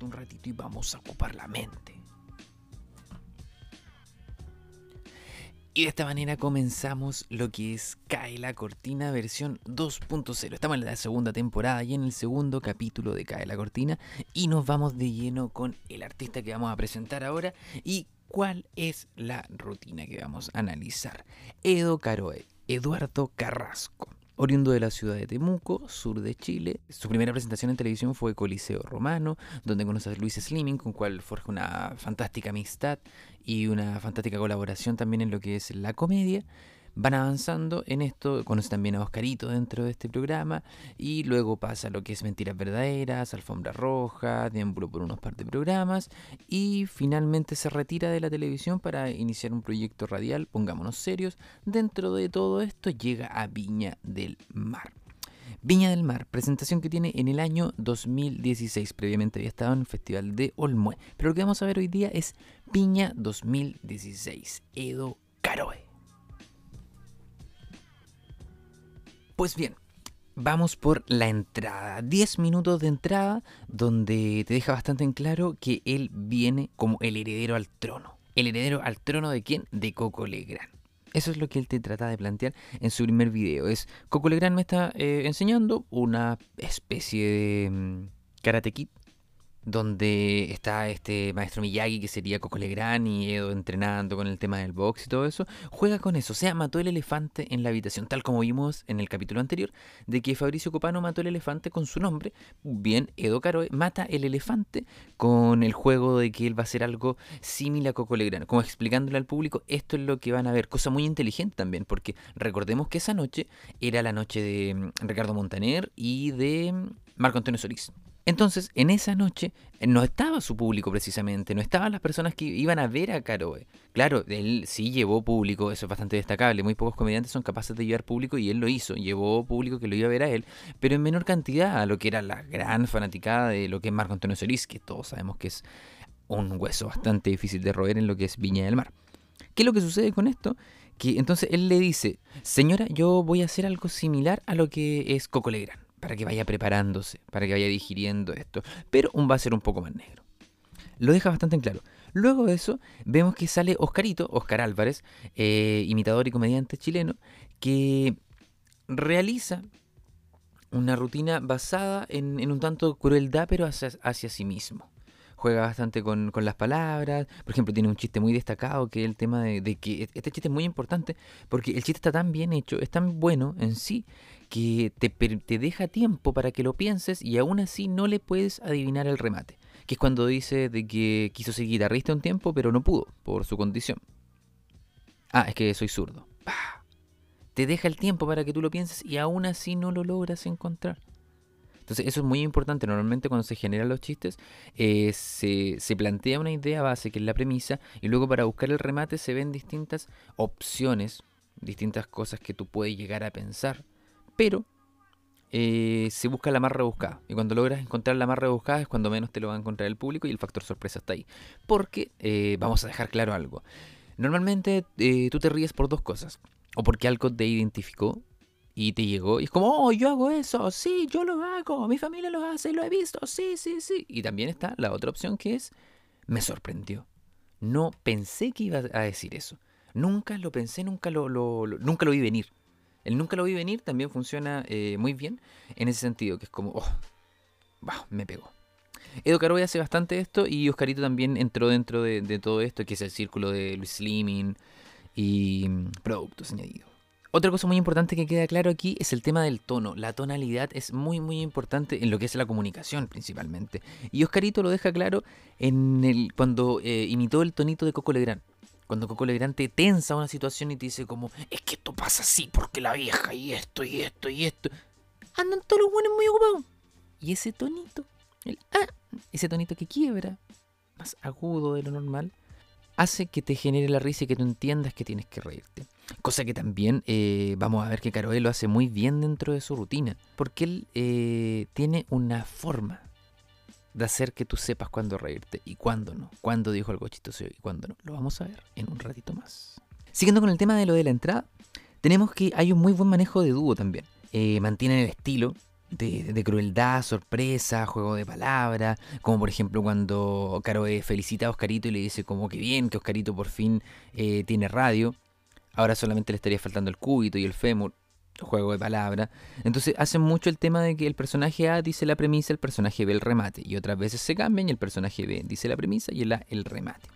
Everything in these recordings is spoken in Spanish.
un ratito y vamos a ocupar la mente. Y de esta manera comenzamos lo que es Cae la Cortina versión 2.0. Estamos en la segunda temporada y en el segundo capítulo de Cae la Cortina y nos vamos de lleno con el artista que vamos a presentar ahora y cuál es la rutina que vamos a analizar. Edo Caroe, Eduardo Carrasco. Oriundo de la ciudad de Temuco, sur de Chile, su primera presentación en televisión fue Coliseo Romano, donde conoce a Luis Slimming, con cual forja una fantástica amistad y una fantástica colaboración también en lo que es la comedia van avanzando en esto, conoce también a Oscarito dentro de este programa y luego pasa lo que es Mentiras Verdaderas, Alfombra Roja, deambuló por unos par de programas y finalmente se retira de la televisión para iniciar un proyecto radial, pongámonos serios, dentro de todo esto llega a Viña del Mar. Viña del Mar, presentación que tiene en el año 2016. Previamente había estado en el Festival de Olmue. Pero lo que vamos a ver hoy día es Viña 2016, Edo Caroe. Pues bien, vamos por la entrada. 10 minutos de entrada donde te deja bastante en claro que él viene como el heredero al trono. ¿El heredero al trono de quién? De Coco Legrand. Eso es lo que él te trata de plantear en su primer video. Es Coco Legrand me está eh, enseñando una especie de mm, karate kid donde está este maestro Miyagi, que sería Coco Legrand, y Edo entrenando con el tema del box y todo eso, juega con eso. O sea, mató el elefante en la habitación, tal como vimos en el capítulo anterior, de que Fabricio Copano mató el elefante con su nombre. Bien, Edo Caroe mata el elefante con el juego de que él va a hacer algo similar a Coco Legrand. Como explicándole al público, esto es lo que van a ver. Cosa muy inteligente también, porque recordemos que esa noche era la noche de mm, Ricardo Montaner y de mm, Marco Antonio Solís. Entonces, en esa noche eh, no estaba su público precisamente, no estaban las personas que iban a ver a Caroe. Claro, él sí llevó público, eso es bastante destacable. Muy pocos comediantes son capaces de llevar público y él lo hizo. Llevó público que lo iba a ver a él, pero en menor cantidad a lo que era la gran fanaticada de lo que es Marco Antonio Solís, que todos sabemos que es un hueso bastante difícil de roer en lo que es Viña del Mar. ¿Qué es lo que sucede con esto? Que entonces él le dice, señora, yo voy a hacer algo similar a lo que es Coco Legrand para que vaya preparándose, para que vaya digiriendo esto. Pero un va a ser un poco más negro. Lo deja bastante en claro. Luego de eso, vemos que sale Oscarito, Oscar Álvarez, eh, imitador y comediante chileno, que realiza una rutina basada en, un tanto crueldad, pero hacia, sí mismo juega bastante con, las palabras. Por ejemplo, tiene un chiste muy destacado que es el tema de, de, que este chiste es muy importante porque el chiste está tan bien hecho, es tan bueno en sí, que te, te deja tiempo para que lo pienses y aún así no le puedes adivinar el remate. Que es cuando dice de que quiso ser guitarrista un tiempo, pero no pudo por su condición. Ah, es que soy zurdo. Te deja el tiempo para que tú lo pienses y aún así no lo logras encontrar. Entonces eso es muy importante. Normalmente cuando se generan los chistes eh, se, se, plantea una idea base que es la premisa y luego para buscar el remate se ven distintas opciones, distintas cosas que tú puedes llegar a pensar, pero eh, se busca la más rebuscada. Y cuando logras encontrar la más rebuscada es cuando menos te lo va a encontrar el público y el factor sorpresa está ahí. Porque eh, vamos a dejar claro algo. Normalmente tú te ríes por dos cosas. O porque algo te identificó y te llegó y es como, oh, yo hago eso, sí, yo lo hago, mi familia lo hace, lo he visto, sí, sí, sí. Y también está la otra opción que es, me sorprendió. No pensé que iba a decir eso. Nunca lo pensé, nunca lo, nunca lo vi venir. El nunca lo vi venir también funciona eh, muy bien en ese sentido, que es como, oh, me pegó. Edo Caroy hace bastante esto y Oscarito también entró dentro de, todo esto, que es el círculo de Luis Slimming y mm, productos añadidos. Otra cosa muy importante que queda claro aquí es el tema del tono. La tonalidad es muy muy importante en lo que es la comunicación principalmente. Y Oscarito lo deja claro en el cuando eh, imitó el tonito de Coco Legrand. Cuando Coco Legrand te tensa una situación y te dice como, es que esto pasa así porque la vieja y esto y esto y esto. Andan todos los buenos muy ocupados. Y ese tonito, el, ah, ese tonito que quiebra, más agudo de lo normal, hace que te genere la risa y que tú entiendas que tienes que reírte. Cosa que también eh, vamos a ver que Caroe lo hace muy bien dentro de su rutina. Porque él eh, tiene una forma de hacer que tú sepas cuándo reírte y cuándo no. Cuándo dijo algo chistoso y cuándo no. Lo vamos a ver en un ratito más. Siguiendo con el tema de lo de la entrada, tenemos que hay un muy buen manejo de dúo también. Eh, mantienen el estilo, de, crueldad, sorpresa, juego de palabras, como por ejemplo cuando Caroe felicita a Oscarito y le dice como que bien, que Oscarito por fin eh, tiene radio, ahora solamente le estaría faltando el cúbito y el fémur, juego de palabras. Entonces hacen mucho el tema de que el personaje A dice la premisa, el personaje B el remate, y otras veces se cambian y el personaje B dice la premisa y el A el remate.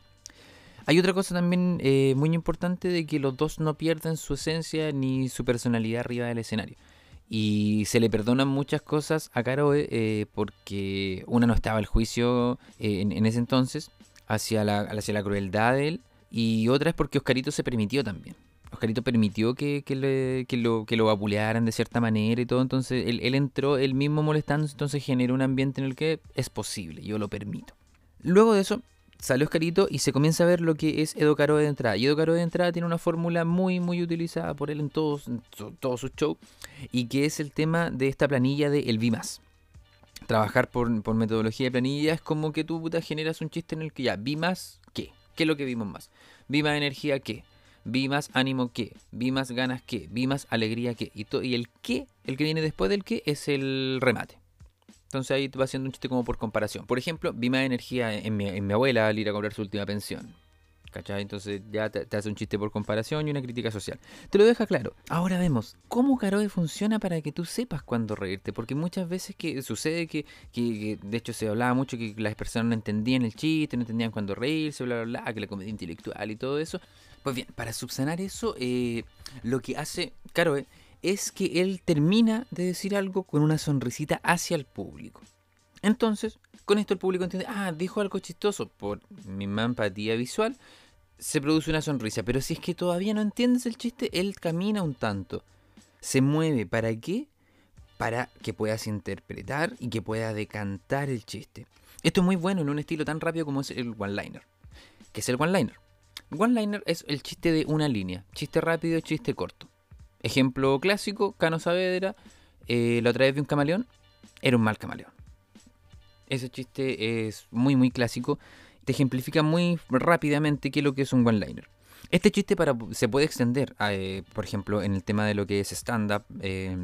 Hay otra cosa también eh, muy importante de que los dos no pierdan su esencia ni su personalidad arriba del escenario. Y se le perdonan muchas cosas a Caroe eh, porque una no estaba al juicio eh, en, ese entonces hacia la, hacia la crueldad de él y otra es porque Oscarito se permitió también. Oscarito permitió que, lo, que lo vapulearan de cierta manera y todo, entonces él, entró él mismo molestando, entonces generó un ambiente en el que es posible, yo lo permito. Luego de eso, sale Oscarito y se comienza a ver lo que es Edo Caro de entrada. Y Edo Caro de entrada tiene una fórmula muy, muy utilizada por él en todos, todos sus shows, y que es el tema de esta planilla de el vi Trabajar por, metodología de planilla es como que tú puta, generas un chiste en el que ya, vi más, ¿qué? ¿Qué es lo que vimos más? Vi más energía, ¿qué? Vi más ánimo, ¿qué? Vi más ganas, ¿qué? Vi más alegría, ¿qué? Y, y el ¿qué? El que viene después del ¿qué? Es el remate. Entonces ahí va haciendo un chiste como por comparación. Por ejemplo, vi más energía en mi, abuela al ir a cobrar su última pensión. ¿Cachai? Entonces ya te, hace un chiste por comparación y una crítica social. Te lo deja claro. Ahora vemos cómo Caroe funciona para que tú sepas cuándo reírte. Porque muchas veces que sucede que, de hecho se hablaba mucho que las personas no entendían el chiste, no entendían cuándo reírse, bla, bla, bla, que la comedia intelectual y todo eso. Pues bien, para subsanar eso, eh, lo que hace Caroe es que él termina de decir algo con una sonrisita hacia el público. Entonces, con esto el público entiende, ah, dijo algo chistoso por mi empatía visual, se produce una sonrisa. Pero si es que todavía no entiendes el chiste, él camina un tanto, se mueve. ¿Para qué? Para que puedas interpretar y que pueda decantar el chiste. Esto es muy bueno en un estilo tan rápido como es el one-liner. ¿Qué es el one-liner? One-liner es el chiste de una línea. Chiste rápido, chiste corto. Ejemplo clásico, Cano Saavedra, eh, la otra vez vi un camaleón, era un mal camaleón. Ese chiste es muy muy clásico, te ejemplifica muy rápidamente qué es lo que es un one-liner. Este chiste para, se puede extender, eh, por ejemplo, en el tema de lo que es stand-up, eh,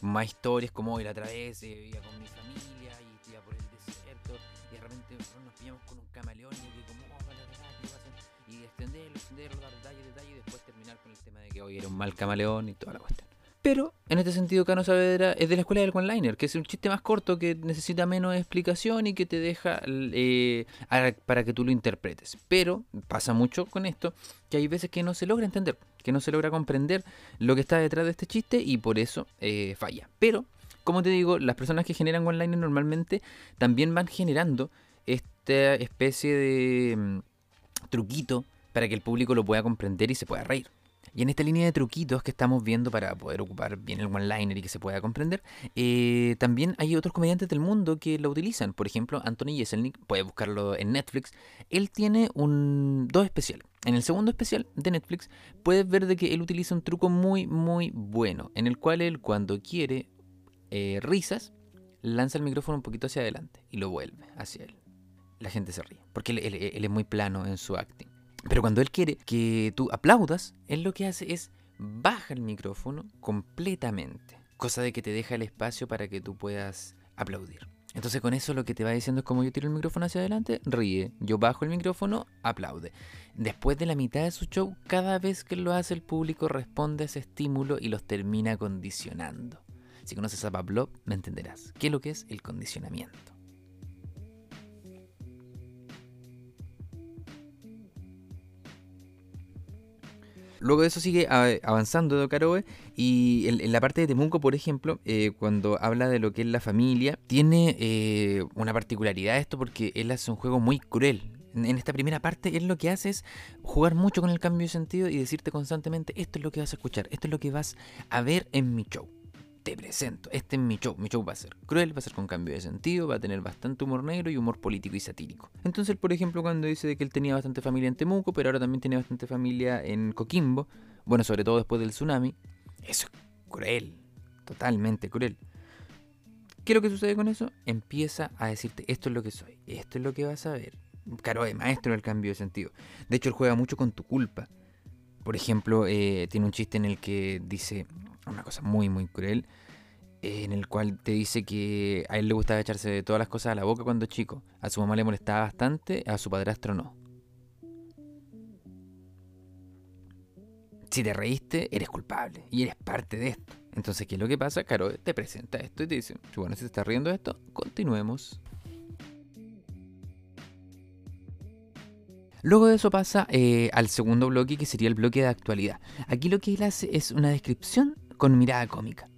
más historias como hoy la otra vez, eh, con mi familia y iba por el desierto y de repente nos pillamos con un camaleón y como, oh, y extenderlo, extenderlo, dar detalles, detalles y después terminar con el tema de que hoy era un mal camaleón y toda la cuestión. Pero en este sentido, Cano Saavedra es de la escuela del one-liner, que es un chiste más corto que necesita menos explicación y que te deja eh, para que tú lo interpretes. Pero pasa mucho con esto que hay veces que no se logra entender, que no se logra comprender lo que está detrás de este chiste y por eso eh, falla. Pero, como te digo, las personas que generan one-liner normalmente también van generando esta especie de mm, truquito para que el público lo pueda comprender y se pueda reír. Y en esta línea de truquitos que estamos viendo para poder ocupar bien el one-liner y que se pueda comprender, eh, también hay otros comediantes del mundo que lo utilizan. Por ejemplo, Anthony Jeselnik, puedes buscarlo en Netflix. Él tiene un dos especial. En el segundo especial de Netflix puedes ver de que él utiliza un truco muy, muy bueno, en el cual él cuando quiere eh, risas, lanza el micrófono un poquito hacia adelante y lo vuelve hacia él. La gente se ríe, porque él es muy plano en su acting. Pero cuando él quiere que tú aplaudas, él lo que hace es baja el micrófono completamente. Cosa de que te deja el espacio para que tú puedas aplaudir. Entonces con eso lo que te va diciendo es como yo tiro el micrófono hacia adelante, ríe. Yo bajo el micrófono, aplaude. Después de la mitad de su show, cada vez que lo hace el público responde a ese estímulo y los termina condicionando. Si conoces a Pablo, me entenderás. ¿Qué es lo que es el condicionamiento? Luego de eso sigue avanzando de Caroe y en, la parte de Temuco, por ejemplo, eh, cuando habla de lo que es la familia, tiene eh, una particularidad esto porque él hace un juego muy cruel. En, esta primera parte, él lo que hace es jugar mucho con el cambio de sentido y decirte constantemente, esto es lo que vas a escuchar, esto es lo que vas a ver en mi show te presento, este es mi show, mi show va a ser cruel, va a ser con cambio de sentido, va a tener bastante humor negro y humor político y satírico. Entonces, por ejemplo, cuando dice que él tenía bastante familia en Temuco, pero ahora también tiene bastante familia en Coquimbo, bueno, sobre todo después del tsunami, eso es cruel, totalmente cruel. ¿Qué es lo que sucede con eso? Empieza a decirte, esto es lo que soy, esto es lo que vas a ver. Claro, es maestro el cambio de sentido. De hecho, él juega mucho con tu culpa. Por ejemplo, eh, tiene un chiste en el que dice una cosa muy, muy cruel. en el cual te dice que a él le gustaba echarse todas las cosas a la boca cuando chico. A su mamá le molestaba bastante, a su padrastro no. Si te reíste, eres culpable y eres parte de esto. Entonces, ¿qué es lo que pasa? Caro te presenta esto y te dice, bueno, si te estás riendo de esto, continuemos. Luego de eso pasa eh, al segundo bloque, que sería el bloque de actualidad. Aquí lo que él hace es una descripción con mirada cómica.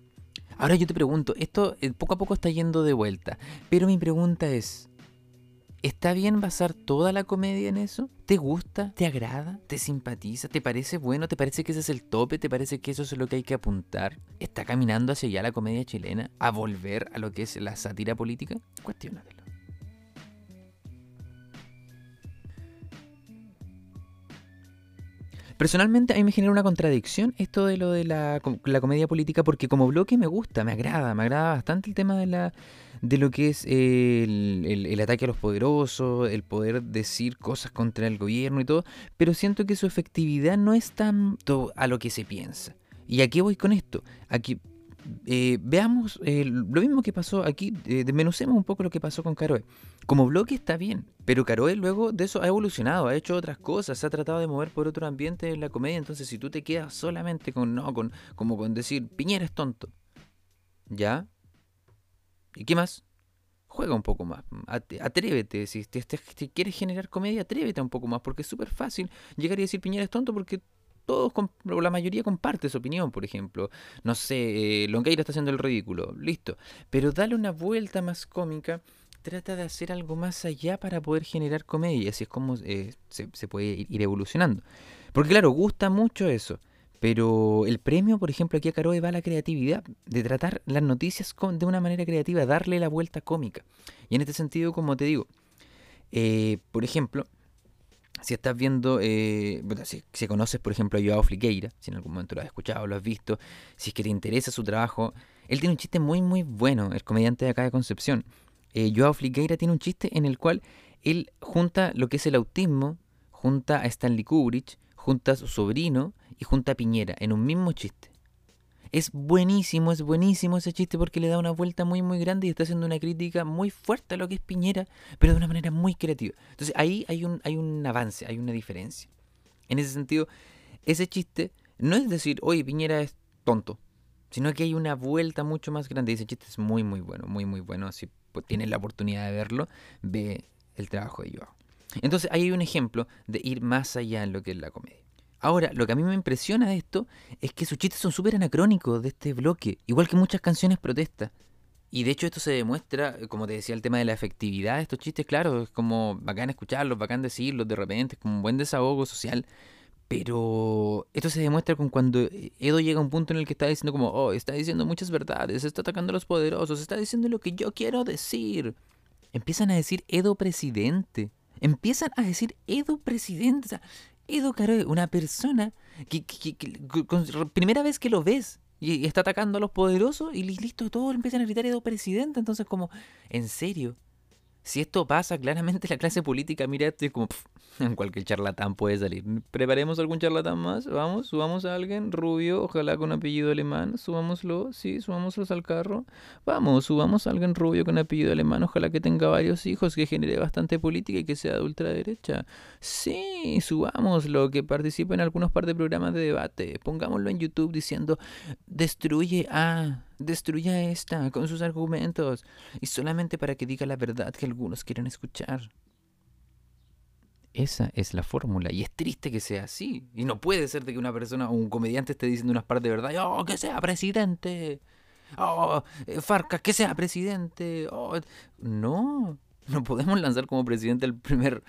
Ahora yo te pregunto, esto eh, poco a poco está yendo de vuelta, pero mi pregunta es, ¿está bien basar toda la comedia en eso? ¿Te gusta? ¿Te agrada? ¿Te simpatiza? ¿Te parece bueno? ¿Te parece que ese es el tope? ¿Te parece que eso es lo que hay que apuntar? ¿Está caminando hacia allá la comedia chilena? ¿A volver a lo que es la sátira política? Cuestiónatelo. Personalmente a mí me genera una contradicción esto de lo de la, comedia política porque como bloque me gusta, me agrada, me agrada bastante el tema de la de lo que es el, ataque a los poderosos, el poder decir cosas contra el gobierno y todo, pero siento que su efectividad no es tanto a lo que se piensa. ¿Y a qué voy con esto? Aquí eh, veamos eh, lo mismo que pasó aquí, eh, desmenucemos un poco lo que pasó con Caroe. Como bloque está bien, pero Caroe luego de eso ha evolucionado, ha hecho otras cosas, se ha tratado de mover por otro ambiente en la comedia, entonces si tú te quedas solamente con, no, con, como con decir, Piñera es tonto, ¿ya? ¿Y qué más? Juega un poco más, atrévete, si, si quieres generar comedia, atrévete un poco más, porque es súper fácil llegar y decir Piñera es tonto porque todos, la mayoría comparte su opinión, por ejemplo. No sé, eh, está haciendo el ridículo, listo. Pero dale una vuelta más cómica, trata de hacer algo más allá para poder generar comedia, así es como eh, se, puede ir evolucionando. Porque claro, gusta mucho eso. Pero el premio, por ejemplo, aquí a Caroe va a la creatividad, de tratar las noticias de una manera creativa, darle la vuelta cómica. Y en este sentido, como te digo, eh, por ejemplo, si estás viendo, eh, si, conoces, por ejemplo, a Joao Fliqueira, si en algún momento lo has escuchado, lo has visto, si es que te interesa su trabajo, él tiene un chiste muy, muy bueno, el comediante de acá de Concepción. Eh, Joao Fliqueira tiene un chiste en el cual él junta lo que es el autismo, junta a Stanley Kubrick, junta a su sobrino y junta a Piñera en un mismo chiste. Es buenísimo, es buenísimo ese chiste porque le da una vuelta muy muy grande y está haciendo una crítica muy fuerte a lo que es Piñera, pero de una manera muy creativa. Entonces ahí hay un, hay un avance, hay una diferencia. En ese sentido, ese chiste no es decir, oye, Piñera es tonto, sino que hay una vuelta mucho más grande. Y ese chiste es muy muy bueno, muy muy bueno. Si tienes la oportunidad de verlo, ve el trabajo de Joao. Entonces ahí hay un ejemplo de ir más allá en lo que es la comedia. Ahora, lo que a mí me impresiona de esto es que sus chistes son súper anacrónicos de este bloque, igual que muchas canciones protesta. Y de hecho esto se demuestra, como te decía, el tema de la efectividad de estos chistes, claro, es como bacán escucharlos, bacán decirlos de repente, es como un buen desahogo social. Pero esto se demuestra con cuando Edo llega a un punto en el que está diciendo como, oh, está diciendo muchas verdades, está atacando a los poderosos, está diciendo lo que yo quiero decir. Empiezan a decir Edo presidente. Empiezan a decir Edo presidente. O sea, Edo Caroe, una persona que, primera vez que lo ves y, está atacando a los poderosos y listo, todos empiezan a gritar Edo presidente. Entonces, como, ¿en serio? Si esto pasa, claramente la clase política mira esto y como, en cualquier charlatán puede salir. Preparemos algún charlatán más, vamos, subamos a alguien rubio, ojalá con apellido alemán, subámoslo, sí, subámoslos al carro. Vamos, subamos a alguien rubio con apellido alemán, ojalá que tenga varios hijos, que genere bastante política y que sea de ultraderecha. Sí, subámoslo, que participe en algunos par de programas de debate. Pongámoslo en YouTube diciendo, destruye a destruya esta con sus argumentos y solamente para que diga la verdad que algunos quieren escuchar. Esa es la fórmula y es triste que sea así. Y no puede ser de que una persona o un comediante esté diciendo unas partes de verdad. ¡Oh, que sea presidente! ¡Oh, eh, Farca, que sea presidente! Oh, no, no podemos lanzar como presidente el primer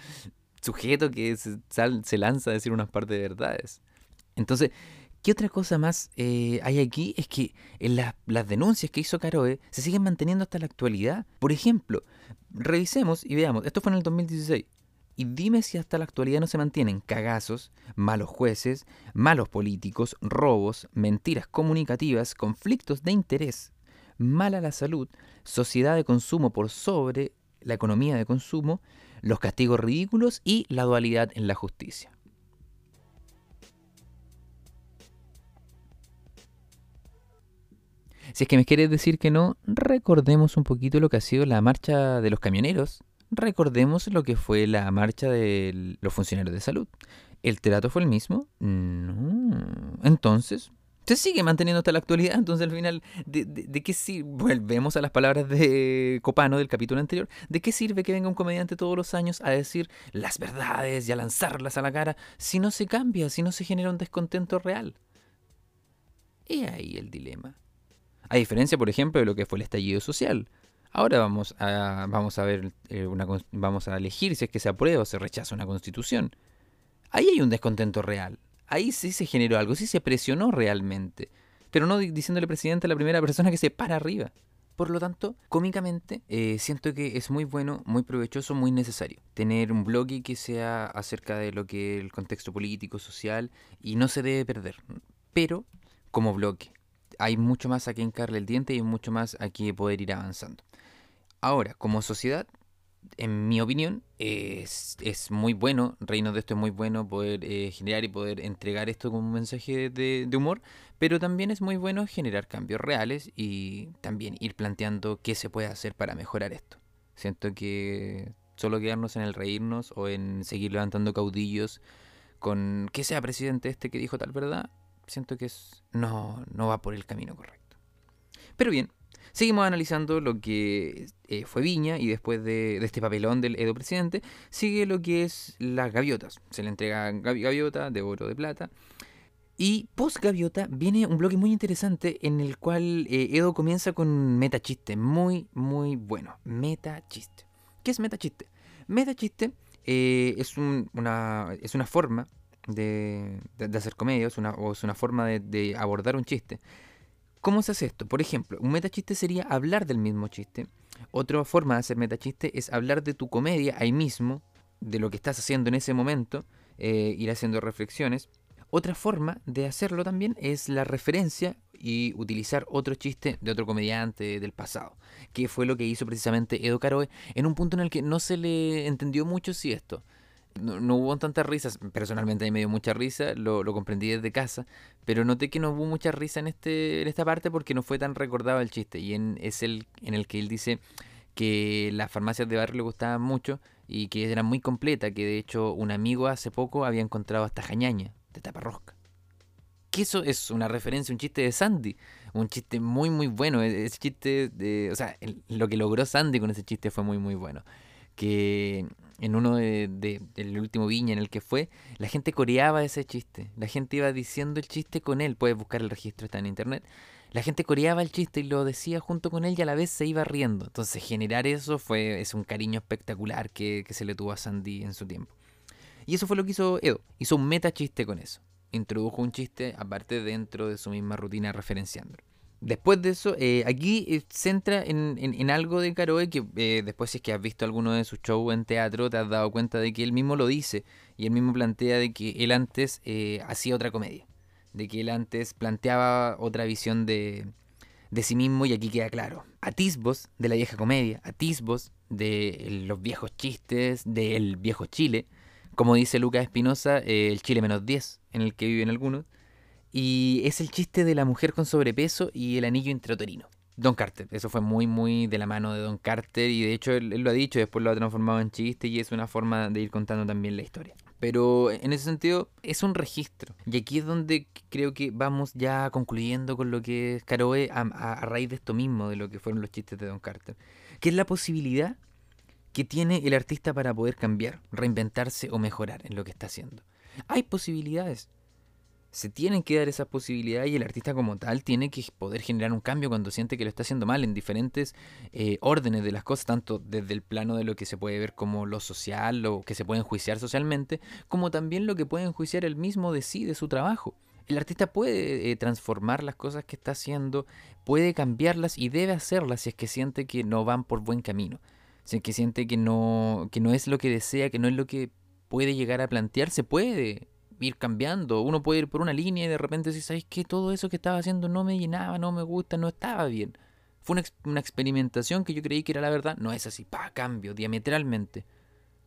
sujeto que se, se lanza a decir unas partes de verdades. Entonces, ¿Qué otra cosa más eh, hay aquí? Es que en las denuncias que hizo Caroe se siguen manteniendo hasta la actualidad. Por ejemplo, revisemos y veamos, esto fue en el 2016. Y dime si hasta la actualidad no se mantienen cagazos, malos jueces, malos políticos, robos, mentiras comunicativas, conflictos de interés, mala la salud, sociedad de consumo por sobre la economía de consumo, los castigos ridículos y la dualidad en la justicia. Si es que me quieres decir que no, recordemos un poquito lo que ha sido la marcha de los camioneros. Recordemos lo que fue la marcha de los funcionarios de salud. ¿El trato fue el mismo? No. Entonces, se sigue manteniendo hasta la actualidad. Entonces, al final, ¿de, qué sirve? Volvemos a las palabras de Copano del capítulo anterior. ¿De qué sirve que venga un comediante todos los años a decir las verdades y a lanzarlas a la cara si no se cambia, si no se genera un descontento real? Y ahí el dilema. A diferencia, por ejemplo, de lo que fue el estallido social. Ahora vamos a, vamos a ver eh, una, vamos a elegir si es que se aprueba o se rechaza una constitución. Ahí hay un descontento real ahí sí se generó algo, sí se presionó realmente. Pero no diciéndole presidente a la primera persona que se para arriba. Por lo tanto, cómicamente, eh, siento que es muy bueno, muy provechoso, muy necesario tener un blog que sea acerca de lo que el contexto político, social, y no se debe perder. Pero, como blog, hay mucho más a que encarle el diente y mucho más a que poder ir avanzando. Ahora, como sociedad, en mi opinión, es, muy bueno, Reino de esto es muy bueno poder eh, generar y poder entregar esto como un mensaje de, humor, pero también es muy bueno generar cambios reales y también ir planteando qué se puede hacer para mejorar esto. Siento que solo quedarnos en el reírnos o en seguir levantando caudillos con que sea presidente este que dijo tal verdad, siento que es, no, no va por el camino correcto. Pero bien, Seguimos analizando lo que eh, fue Viña y después de, este papelón del Edo presidente, sigue lo que es las gaviotas. Se le entrega gaviota de oro de plata. Y post gaviota viene un bloque muy interesante en el cual eh, Edo comienza con metachiste, muy, muy bueno. Metachiste. ¿Qué es metachiste? Metachiste eh, es, una, es una forma de, hacer comedia, es una, o es una forma de abordar un chiste ¿Cómo se hace esto? Por ejemplo, un metachiste sería hablar del mismo chiste. Otra forma de hacer metachiste es hablar de tu comedia ahí mismo, de lo que estás haciendo en ese momento, eh, ir haciendo reflexiones. Otra forma de hacerlo también es la referencia y utilizar otro chiste de otro comediante del pasado, que fue lo que hizo precisamente Edo Caroe en un punto en el que no se le entendió mucho si esto no, hubo tantas risas. Personalmente a mí me dio mucha risa, lo, comprendí desde casa, pero noté que no hubo mucha risa en, este, en esta parte porque no fue tan recordado el chiste. Y en, es el en el que él dice que las farmacias de barrio le gustaban mucho y que eran muy completas, que de hecho un amigo hace poco había encontrado hasta jañaña de taparrosca. Que eso es una referencia, un chiste de Sandy, un chiste muy muy bueno, e-, ese chiste de, o sea, lo que logró Sandy con ese chiste fue muy muy bueno que en uno de, del último viña en el que fue, la gente coreaba ese chiste. La gente iba diciendo el chiste con él. Puedes buscar el registro, está en internet. La gente coreaba el chiste y lo decía junto con él y a la vez se iba riendo. Entonces generar eso fue es un cariño espectacular que, que se le tuvo a Sandy en su tiempo. Y eso fue lo que hizo Edo. Hizo un meta chiste con eso. Introdujo un chiste aparte dentro de su misma rutina referenciándolo. Después de eso, eh, aquí eh, se entra en, algo de Caroe que eh, después si es que has visto alguno de sus shows en teatro te has dado cuenta de que él mismo lo dice y él mismo plantea de que él antes hacía otra comedia, de que él antes planteaba otra visión de, de sí mismo y aquí queda claro. Atisbos de la vieja comedia, atisbos de los viejos chistes, del viejo Chile, como dice Lucas Espinosa, el Chile menos 10 en el que viven algunos y es el chiste de la mujer con sobrepeso y el anillo intrauterino. Don Carter, eso fue muy, muy de la mano de Don Carter y de hecho él, lo ha dicho, después lo ha transformado en chiste y es una forma de ir contando también la historia. Pero en ese sentido es un registro. Y aquí es donde creo que vamos ya concluyendo con lo que es Caroe a, a, raíz de esto mismo, de lo que fueron los chistes de Don Carter. Que es la posibilidad que tiene el artista para poder cambiar, reinventarse o mejorar en lo que está haciendo. Hay posibilidades se tienen que dar esas posibilidades y el artista como tal tiene que poder generar un cambio cuando siente que lo está haciendo mal en diferentes eh, órdenes de las cosas, tanto desde el plano de lo que se puede ver como lo social, lo que se puede enjuiciar socialmente, como también lo que puede enjuiciar el mismo de sí, de su trabajo. El artista puede eh, transformar las cosas que está haciendo, puede cambiarlas y debe hacerlas si es que siente que no van por buen camino, si es que siente que no, que no es lo que desea, que no es lo que puede llegar a plantearse, puede ir cambiando. Uno puede ir por una línea y de repente si ¿sabes que Todo eso que estaba haciendo no me llenaba, no me gusta, no estaba bien. Fue una, una experimentación que yo creí que era la verdad. No es así, pa, cambio, diametralmente.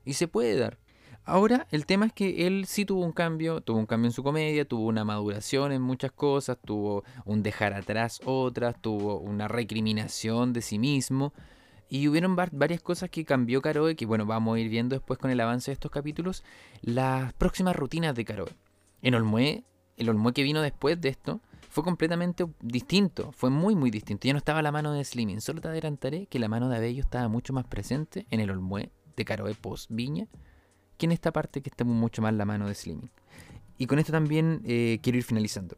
Y se puede dar. Ahora, el tema es que él sí tuvo un cambio, tuvo un cambio en su comedia, tuvo una maduración en muchas cosas, tuvo un dejar atrás otras, tuvo una recriminación de sí mismo. Y hubieron varias cosas que cambió Caroe, que bueno, vamos a ir viendo después con el avance de estos capítulos, las próximas rutinas de Caroe. En Olmué, el Olmué que vino después de esto, fue completamente distinto, fue muy muy distinto. Ya no estaba la mano de Slimming, solo te adelantaré que la mano de Abello estaba mucho más presente en el Olmué de Caroe post Viña que en esta parte que está mucho más la mano de Slimming. Y con esto también eh, quiero ir finalizando.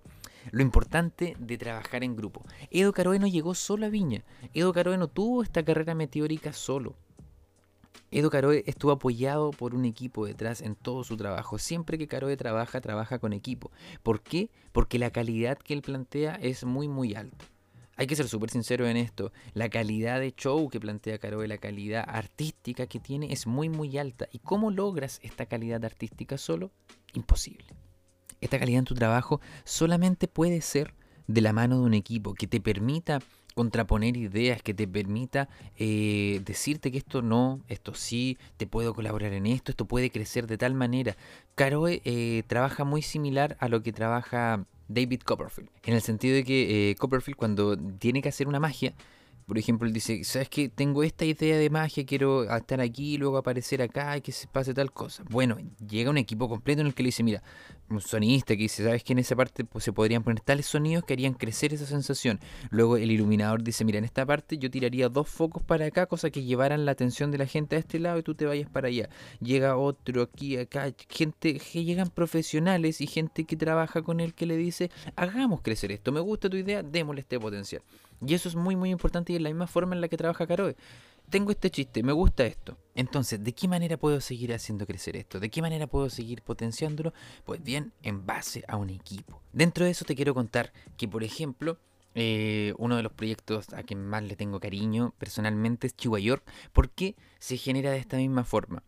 Lo importante de trabajar en grupo. Edo Caroe llegó solo a Viña. Edo Caroe tuvo esta carrera meteórica solo. Edo Caroe estuvo apoyado por un equipo detrás en todo su trabajo. Siempre que Caroe trabaja, trabaja con equipo. ¿Por qué? Porque la calidad que él plantea es muy, muy alta. Hay que ser súper sincero en esto. La calidad de show que plantea Caroe, la calidad artística que tiene es muy, muy alta. ¿Y cómo logras esta calidad artística solo? Imposible. Esta calidad en tu trabajo solamente puede ser de la mano de un equipo que te permita contraponer ideas, que te permita eh, decirte que esto no, esto sí, te puedo colaborar en esto, esto puede crecer de tal manera. Caroe eh, trabaja muy similar a lo que trabaja David Copperfield, en el sentido de que eh, Copperfield cuando tiene que hacer una magia, por ejemplo, él dice, ¿sabes qué? Tengo esta idea de magia, quiero estar aquí, luego aparecer acá y que se pase tal cosa. Bueno, llega un equipo completo en el que le dice, mira, un sonidista que dice, ¿sabes qué? En esa parte pues, se podrían poner tales sonidos que harían crecer esa sensación. Luego el iluminador dice, mira, en esta parte yo tiraría dos focos para acá, cosa que llevaran la atención de la gente a este lado y tú te vayas para allá. Llega otro aquí, acá, gente que llegan profesionales y gente que trabaja con él que le dice, hagamos crecer esto, me gusta tu idea, démosle este potencial. Y eso es muy muy importante y es la misma forma en la que trabaja Caroe. Tengo este chiste, me gusta esto. Entonces, ¿de qué manera puedo seguir haciendo crecer esto? ¿De qué manera puedo seguir potenciándolo? Pues bien, en base a un equipo. Dentro de eso te quiero contar que, por ejemplo, eh, uno de los proyectos a quien más le tengo cariño personalmente es Chihuahua York, porque se genera de esta misma forma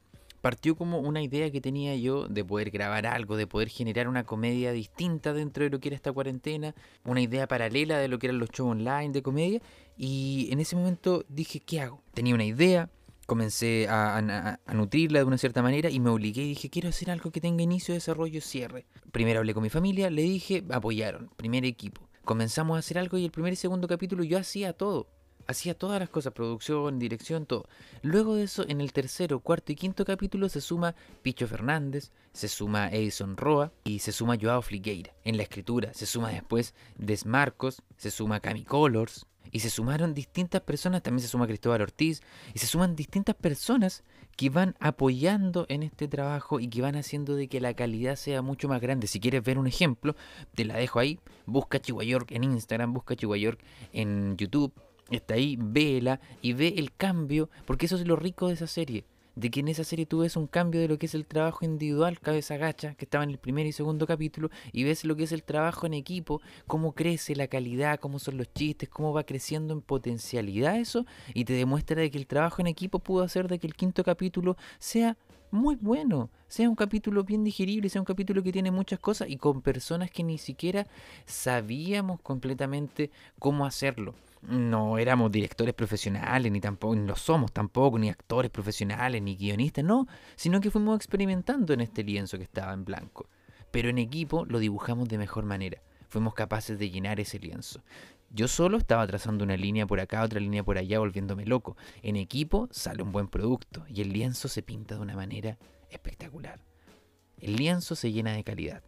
partió como una idea que tenía yo de poder grabar algo, de poder generar una comedia distinta dentro de lo que era esta cuarentena, una idea paralela de lo que eran los shows online de comedia. Y en ese momento dije, ¿qué hago? Tenía una idea, comencé a, nutrirla de una cierta manera y me obligué y dije, quiero hacer algo que tenga inicio, desarrollo, cierre. Primero hablé con mi familia, le dije, apoyaron, primer equipo. Comenzamos a hacer algo y el primer y segundo capítulo yo hacía todo. Hacía todas las cosas, producción, dirección, todo. Luego de eso, en el tercero, cuarto y quinto capítulo se suma Picho Fernández, se suma Edison Roa y se suma Joao Fligueira. En la escritura se suma después Desmarcos, se suma Cami Colors y se sumaron distintas personas, también se suma Cristóbal Ortiz y se suman distintas personas que van apoyando en este trabajo y que van haciendo de que la calidad sea mucho más grande. Si quieres ver un ejemplo, te la dejo ahí. Busca Chihuahua en Instagram, busca Chihuahua en YouTube está ahí, vela y ve el cambio, porque eso es lo rico de esa serie. De que en esa serie tú ves un cambio de lo que es el trabajo individual, cabeza gacha, que estaba en el primer y segundo capítulo, y ves lo que es el trabajo en equipo, cómo crece la calidad, cómo son los chistes, cómo va creciendo en potencialidad eso, y te demuestra de que el trabajo en equipo pudo hacer de que el quinto capítulo sea muy bueno, sea un capítulo bien digerible, sea un capítulo que tiene muchas cosas y con personas que ni siquiera sabíamos completamente cómo hacerlo no éramos directores profesionales, ni tampoco, ni lo somos tampoco, ni actores profesionales, ni guionistas, no, sino que fuimos experimentando en este lienzo que estaba en blanco. Pero en equipo lo dibujamos de mejor manera. Fuimos capaces de llenar ese lienzo. Yo solo estaba trazando una línea por acá, otra línea por allá, volviéndome loco. En equipo sale un buen producto y el lienzo se pinta de una manera espectacular. El lienzo se llena de calidad.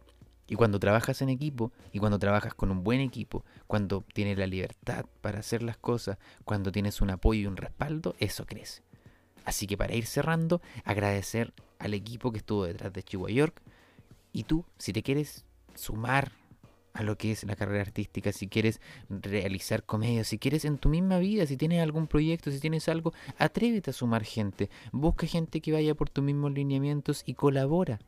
Y cuando trabajas en equipo y cuando trabajas con un buen equipo, cuando tienes la libertad para hacer las cosas, cuando tienes un apoyo y un respaldo, eso crece. Así que para ir cerrando, agradecer al equipo que estuvo detrás de Chihuahua York. Y tú, si te quieres sumar a lo que es la carrera artística, si quieres realizar comedia, si quieres en tu misma vida, si tienes algún proyecto, si tienes algo, atrévete a sumar gente. Busca gente que vaya por tus mismos lineamientos y colabora.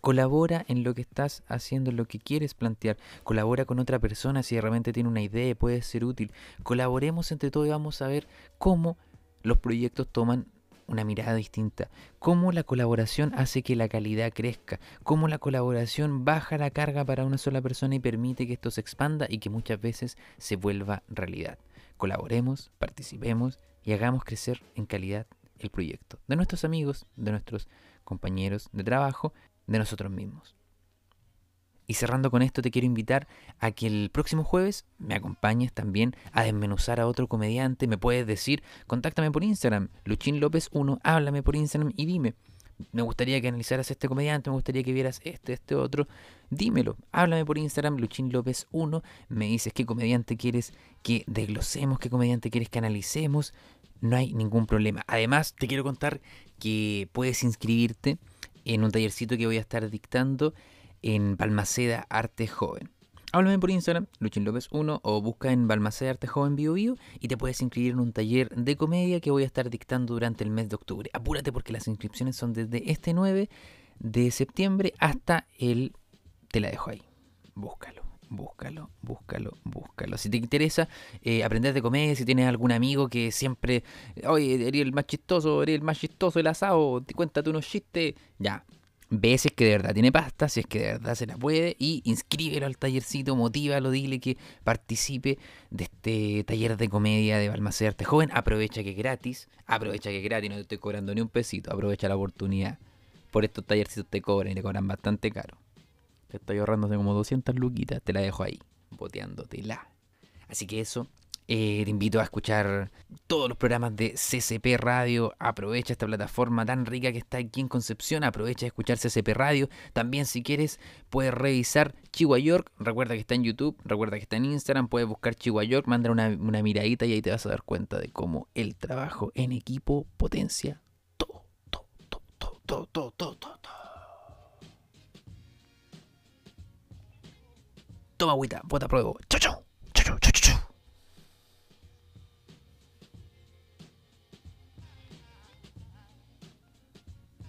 Colabora en lo que estás haciendo, en lo que quieres plantear. Colabora con otra persona si realmente tiene una idea y puede ser útil. Colaboremos entre todos y vamos a ver cómo los proyectos toman una mirada distinta, cómo la colaboración hace que la calidad crezca, cómo la colaboración baja la carga para una sola persona y permite que esto se expanda y que muchas veces se vuelva realidad. Colaboremos, participemos y hagamos crecer en calidad el proyecto de nuestros amigos, de nuestros compañeros de trabajo, de nosotros mismos. Y cerrando con esto, te quiero invitar a que el próximo jueves me acompañes también a desmenuzar a otro comediante. Me puedes decir, contáctame por Instagram, Luchín López 1, háblame por Instagram y dime, me gustaría que analizaras este comediante, me gustaría que vieras este, este otro. Dímelo, háblame por Instagram, Luchín López 1, me dices qué comediante quieres que desglosemos, qué comediante quieres que analicemos. No hay ningún problema. Además, te quiero contar que puedes inscribirte en un tallercito que voy a estar dictando en Balmaceda Arte Joven. Háblame por Instagram, Luchin López 1, o busca en Balmaceda Arte Joven Bio, y te puedes inscribir en un taller de comedia que voy a estar dictando durante el mes de octubre. Apúrate porque las inscripciones son desde este 9 de septiembre hasta el... Te la dejo ahí. Búscalo, búscalo, búscalo, búscalo. Si te interesa eh, aprender de comedia, si tienes algún amigo que siempre, oye, eres el más chistoso, eres el más chistoso del asado, te cuéntate unos chistes, ya, ve si es que de verdad tiene pasta, si es que de verdad se la puede y inscríbelo al tallercito, motívalo, dile que participe de este taller de comedia de Balmaceda Joven. Aprovecha que es gratis, aprovecha que es gratis, no te estoy cobrando ni un pesito, aprovecha la oportunidad. Por estos tallercitos te cobran y te cobran bastante caro. Te estoy ahorrándose como 200 luquitas, te la dejo ahí, boteándotela. Así que eso, eh, te invito a escuchar todos los programas de CCP Radio. Aprovecha esta plataforma tan rica que está aquí en Concepción. Aprovecha de escuchar CCP Radio. También si quieres puedes revisar Chihuahua York. Recuerda que está en YouTube. Recuerda que está en Instagram. Puedes buscar Chihuahua York. Manda una, una miradita y ahí te vas a dar cuenta de cómo el trabajo en equipo potencia todo, todo, todo, todo, todo, todo, todo. Toma agüita, bota pruebo. Chau, chau.